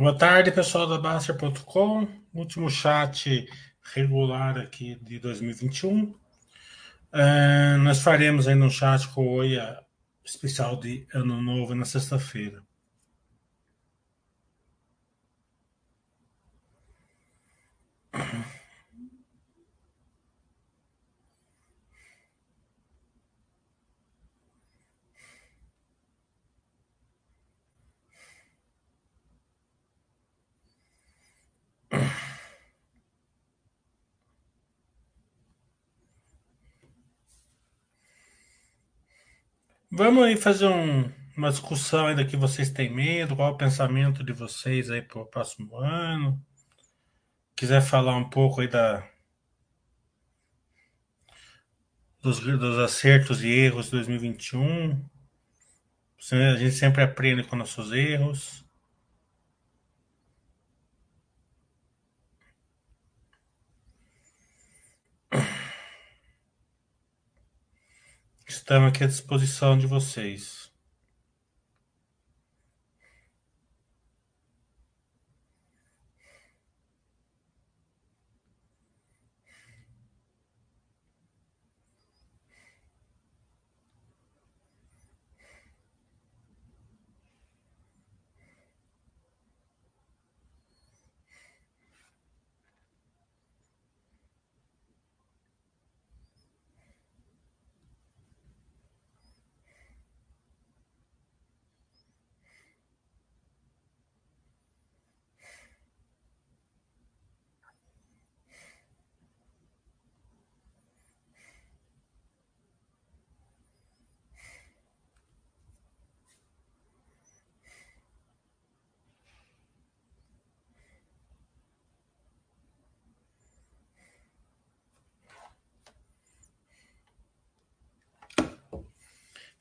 Boa tarde, pessoal da Baster.com. Último chat regular aqui de 2021. Uh, nós faremos aí um chat com o Oia especial de Ano Novo na sexta-feira. Vamos aí fazer um, uma discussão ainda que vocês têm medo, qual é o pensamento de vocês aí para o próximo ano. Quiser falar um pouco aí da, dos, dos acertos e erros de 2021. A gente sempre aprende com nossos erros. Estamos aqui à disposição de vocês.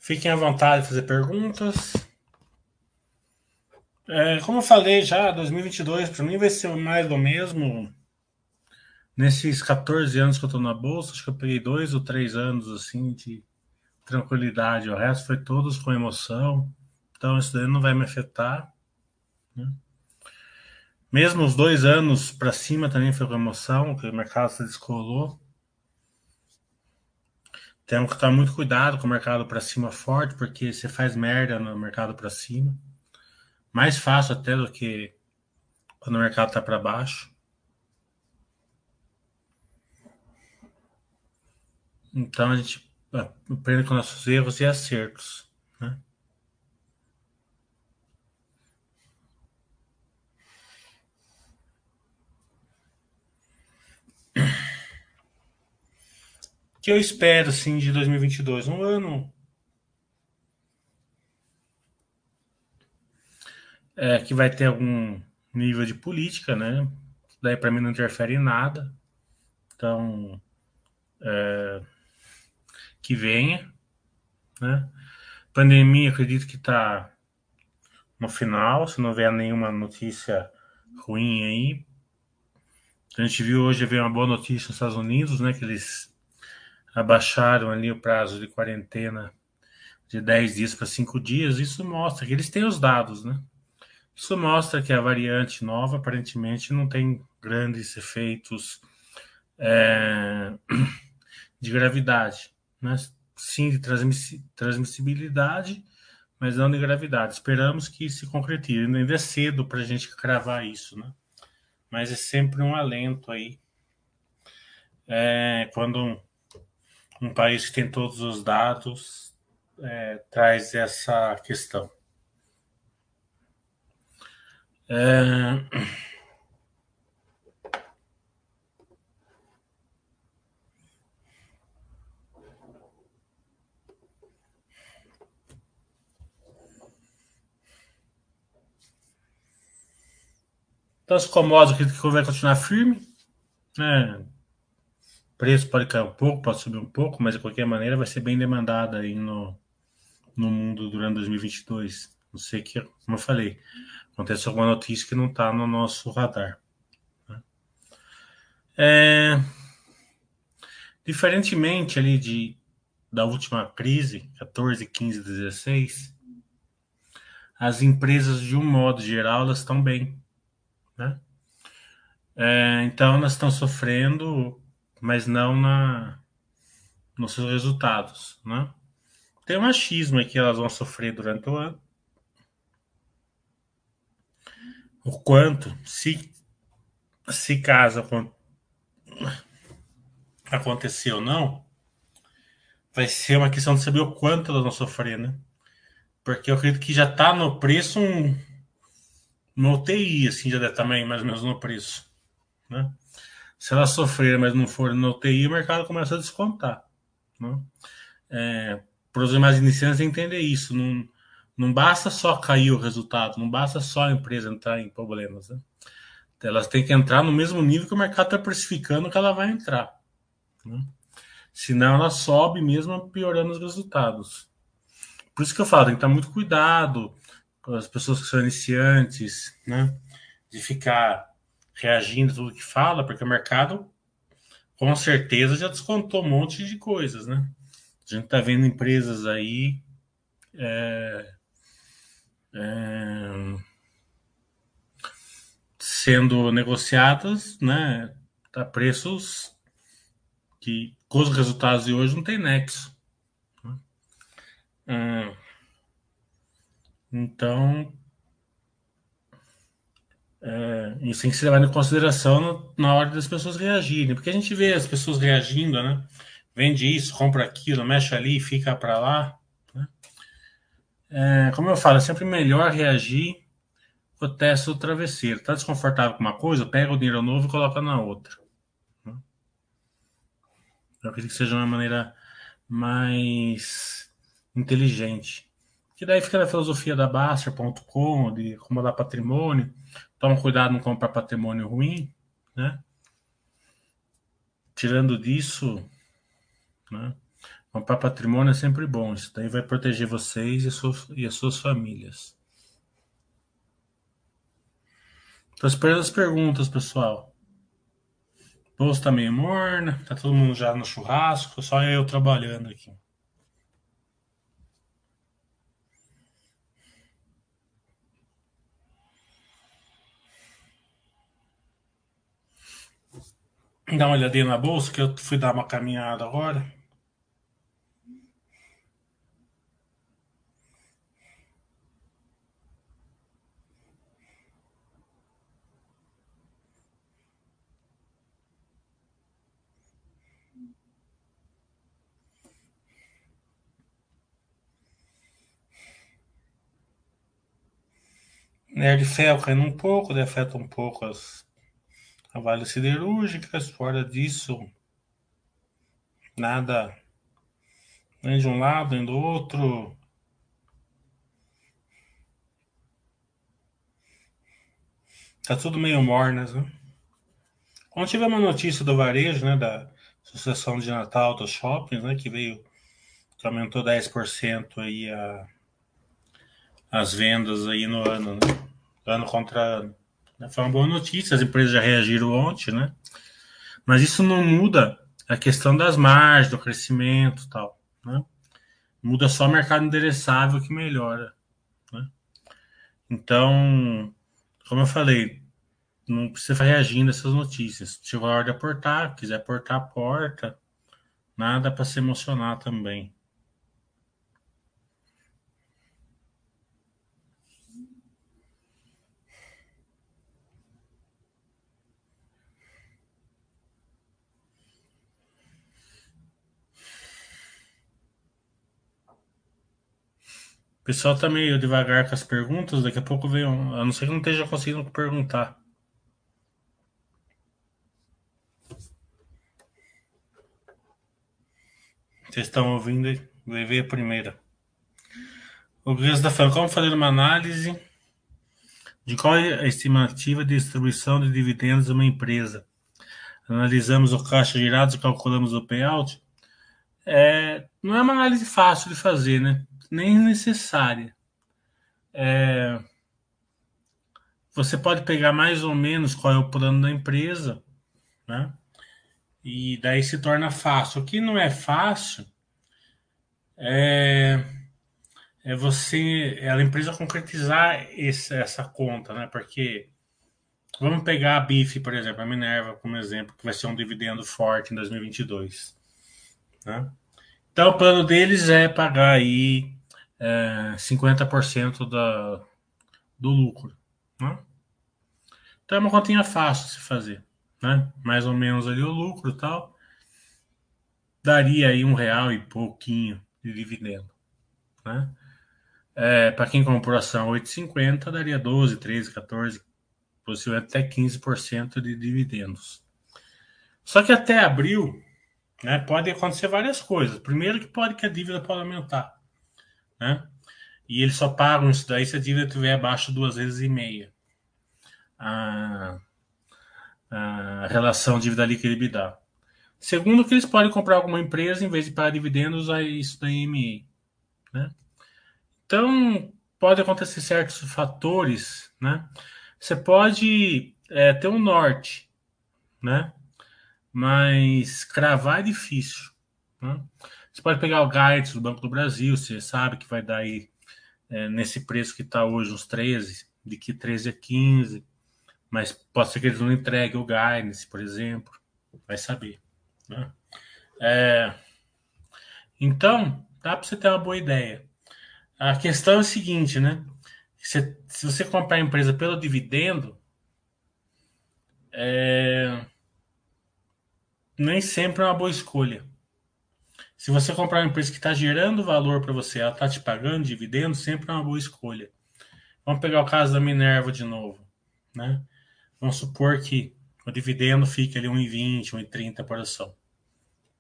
Fiquem à vontade de fazer perguntas. É, como eu falei já, 2022 para mim vai ser mais do mesmo. Nesses 14 anos que eu estou na bolsa, acho que eu peguei dois ou três anos assim de tranquilidade. O resto foi todos com emoção. Então isso daí não vai me afetar. Né? Mesmo os dois anos para cima também foi com emoção, que o mercado se descolou. Temos que tomar muito cuidado com o mercado para cima forte, porque você faz merda no mercado para cima. Mais fácil até do que quando o mercado está para baixo. Então a gente aprende com nossos erros e acertos. Né? Que eu espero, assim, de 2022? Um ano é, que vai ter algum nível de política, né? Daí para mim não interfere em nada. Então, é, que venha, né? Pandemia, acredito que está no final, se não vier nenhuma notícia ruim aí. A gente viu hoje veio uma boa notícia nos Estados Unidos, né? Que eles abaixaram ali o prazo de quarentena de 10 dias para 5 dias, isso mostra que eles têm os dados, né? Isso mostra que a variante nova aparentemente não tem grandes efeitos é, de gravidade, né? Sim, de transmissibilidade, mas não de gravidade. Esperamos que se concretize. Ainda é cedo para a gente cravar isso, né? Mas é sempre um alento aí. É, quando um país que tem todos os dados é, traz essa questão. É... Então, as commodities que vai continuar firme, né? Preço pode cair um pouco, pode subir um pouco, mas de qualquer maneira vai ser bem demandada aí no, no mundo durante 2022. Não sei que, como eu falei, acontece alguma notícia que não está no nosso radar. Né? É, diferentemente ali de, da última crise, 14, 15, 16, as empresas, de um modo geral, elas estão bem. Né? É, então, elas estão sofrendo, mas não na, nos seus resultados. Né? Tem um achismo que elas vão sofrer durante o ano. O quanto, se, se caso acontecer ou não, vai ser uma questão de saber o quanto elas vão sofrer, né? Porque eu acredito que já está no preço um, uma UTI, assim, já deve estar mais ou menos no preço, né? Se elas sofrerem, mas não forem no UTI, o mercado começa a descontar, né? É, para os mais iniciantes entender isso, não, não basta só cair o resultado, não basta só a empresa entrar em problemas, né? Elas têm que entrar no mesmo nível que o mercado está precificando que ela vai entrar. Né? Senão ela sobe mesmo piorando os resultados. Por isso que eu falo, tem que estar muito cuidado com as pessoas que são iniciantes, né? De ficar reagindo a tudo que fala, porque o mercado com certeza já descontou um monte de coisas, né? A gente está vendo empresas aí é, é, sendo negociadas, né? A preços que com os resultados de hoje não tem nexo. Né? então, é, isso tem que ser levado em consideração na hora das pessoas reagirem, porque a gente vê as pessoas reagindo, né? Vende isso, compra aquilo, mexe ali fica para lá. Né? É, como eu falo, é sempre melhor reagir o teste do travesseiro. Tá desconfortável com uma coisa, pega o dinheiro novo e coloca na outra. Eu acredito que seja uma maneira mais inteligente. Que daí fica na filosofia da Baster.com, de acumular patrimônio. Toma cuidado não comprar patrimônio ruim, né? Tirando disso, né? Comprar patrimônio é sempre bom. Isso daí vai proteger vocês e, suas, e as suas famílias. Estou esperando as perguntas, pessoal. Louça tá meio morna, tá todo mundo já no churrasco, só eu trabalhando aqui. Dá uma olhadinha na bolsa, que eu fui dar uma caminhada agora. Nerd Ferro caindo um pouco, afeta um pouco as Vale Siderúrgicas, fora disso, nada nem de um lado, nem do outro. Tá tudo meio mornas, né? Quando tiver uma notícia do varejo, né, da sucessão de Natal dos shoppings, né, que veio, que aumentou 10% aí a, as vendas aí no ano, né? ano contra ano. Foi uma boa notícia, as empresas já reagiram ontem, né? Mas isso não muda a questão das margens, do crescimento e tal, né? Muda só o mercado endereçável que melhora, né? Então, como eu falei, não precisa reagindo a essas notícias. Chegou a hora de aportar, quiser aportar, porta. Nada para se emocionar também. Pessoal tá meio devagar com as perguntas, daqui a pouco vem um, a não ser que não esteja conseguindo perguntar. Vocês estão ouvindo aí? Ver a primeira. O Guilherme está falando como fazer uma análise de qual é a estimativa de distribuição de dividendos de uma empresa. Analisamos o caixa gerado e calculamos o payout. É, não é uma análise fácil de fazer, né? nem necessária. É, você pode pegar mais ou menos qual é o plano da empresa, né? E daí se torna fácil. O que não é fácil é, é você, é a empresa concretizar esse, essa conta, né? Porque vamos pegar a BIF, por exemplo, a Minerva como exemplo, que vai ser um dividendo forte em 2022, né? Então o plano deles é pagar aí é, 50% da, do lucro, né? Então é uma continha fácil de se fazer, né? Mais ou menos ali o lucro tal. Daria aí um real e pouquinho de dividendo, né? É, para quem comprou ação 8,50, daria 12, 13, 14, possivelmente até 15% de dividendos. Só que até abril, né, pode acontecer várias coisas. Primeiro que pode que a dívida pode aumentar, né? E eles só pagam isso daí se a dívida estiver abaixo duas vezes e meia a, a relação dívida líquida EBITDA. Segundo, que eles podem comprar alguma empresa em vez de pagar dividendos a isso da EMA. Né? Então, pode acontecer certos fatores. Né? Você pode é, ter um norte, né? Mas cravar é difícil. Né? Você pode pegar o guidance do Banco do Brasil, você sabe que vai dar aí é, nesse preço que está hoje, uns 13, de que 13 a 15 mas pode ser que eles não entreguem o guidance, por exemplo, vai saber. Né? É, então, dá para você ter uma boa ideia. A questão é a seguinte, né? Se, se você comprar a empresa pelo dividendo, é, nem sempre é uma boa escolha. Se você comprar uma empresa que está gerando valor para você, ela está te pagando dividendo, sempre é uma boa escolha. Vamos pegar o caso da Minerva de novo, né? Vamos supor que o dividendo fique ali 1,20, 1,30 por ação.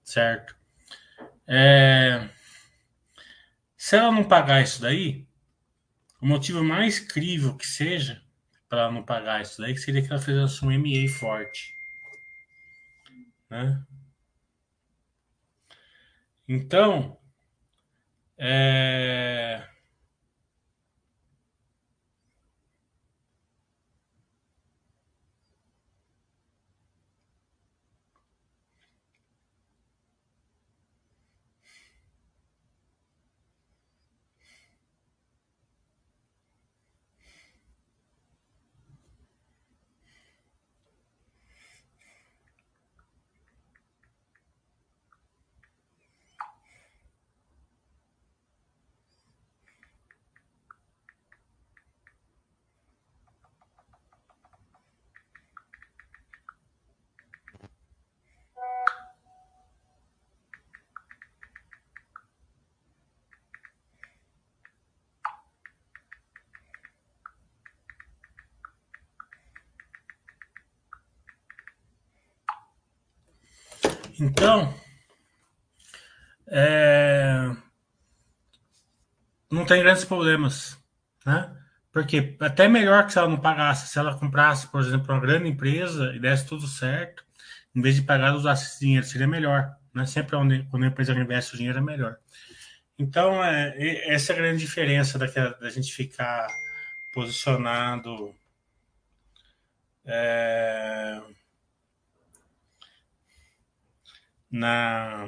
Certo? É... Se ela não pagar isso daí, o motivo mais crível que seja para não pagar isso daí, que seria que ela fizesse um MA forte. Né? Então, é... Então, é, não tem grandes problemas, né? Porque até melhor que se ela não pagasse, se ela comprasse, por exemplo, uma grande empresa e desse tudo certo, em vez de pagar, usasse esse dinheiro, seria melhor. Né? Sempre onde, quando a empresa investe o dinheiro é melhor. Então, é, essa é a grande diferença da, gente ficar posicionado é, na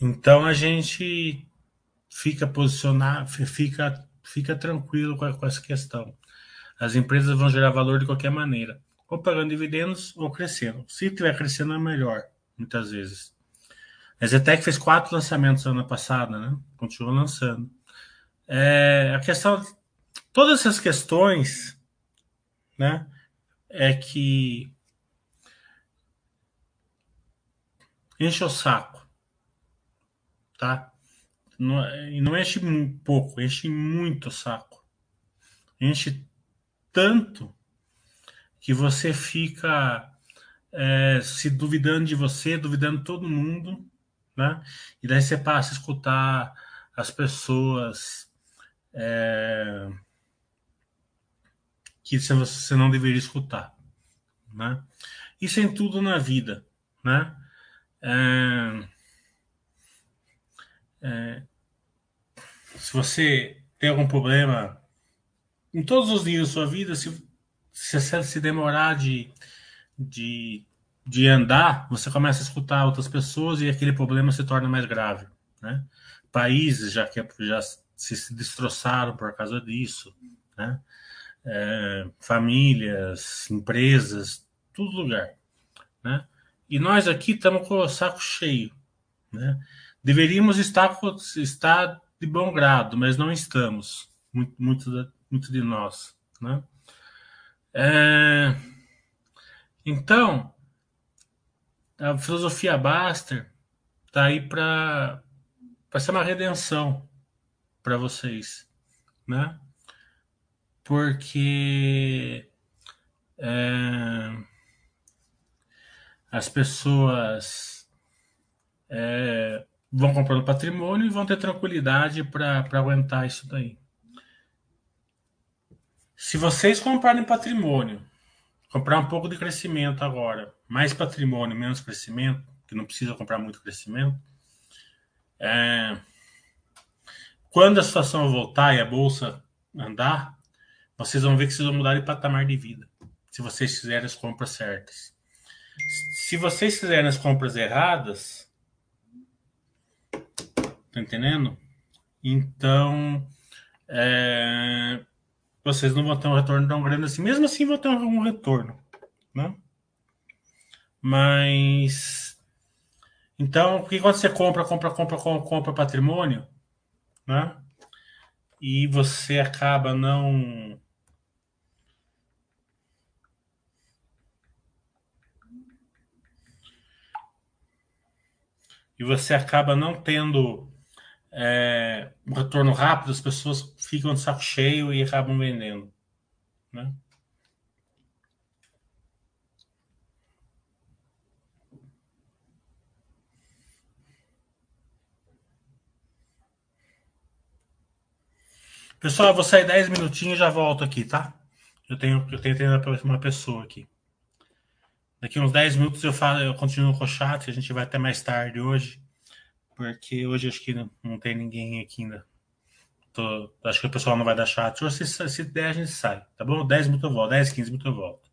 Então a gente fica posicionado, fica, fica tranquilo com, essa questão. As empresas vão gerar valor de qualquer maneira, ou pagando dividendos ou crescendo. Se estiver crescendo, é melhor, muitas vezes. A Zetec fez quatro lançamentos ano passado, né? Continua lançando. É, a questão, todas essas questões, né? É que enche o saco, tá? Não, e não enche pouco, enche muito o saco. Enche tanto que você fica é, se duvidando de você, duvidando de todo mundo, né? E daí você passa a escutar as pessoas é, que você não deveria escutar, né? Isso em tudo na vida, né? É, é, se você tem algum problema em todos os dias da sua vida, se, se se demorar de, de, de andar, você começa a escutar outras pessoas e aquele problema se torna mais grave, né? Países já que já se destroçaram por causa disso, né? É, famílias, empresas, tudo lugar, né? E nós aqui estamos com o saco cheio, né? Deveríamos estar, estar de bom grado, mas não estamos, muito, muito, muito de nós, né? É, então, a filosofia Baster está aí para ser uma redenção para vocês, né? Porque é, as pessoas é, vão comprando patrimônio e vão ter tranquilidade para aguentar isso daí. Se vocês comprarem patrimônio, comprar um pouco de crescimento agora, mais patrimônio, menos crescimento, que não precisa comprar muito crescimento, é, quando a situação voltar e a bolsa andar, vocês vão ver que vocês vão mudar de patamar de vida, se vocês fizerem as compras certas. Se vocês fizerem as compras erradas, tá entendendo? Então, é, vocês não vão ter um retorno tão grande assim. Mesmo assim, vão ter um retorno, né? Mas então, porque quando você compra, compra, compra, compra, compra patrimônio, né? E você acaba não e você acaba não tendo é, um retorno rápido, as pessoas ficam de saco cheio e acabam vendendo. Né? Pessoal, eu vou sair 10 minutinhos e já volto aqui, tá? Eu tenho, eu tenho uma pessoa aqui. Daqui uns 10 minutos eu falo, eu continuo com o chat, a gente vai até mais tarde hoje porque hoje acho que não, tem ninguém aqui ainda. Tô, acho que o pessoal não vai dar chat. Se, se der, a gente sai, tá bom? 10 minutos eu volto, 10, 15 minutos eu volto.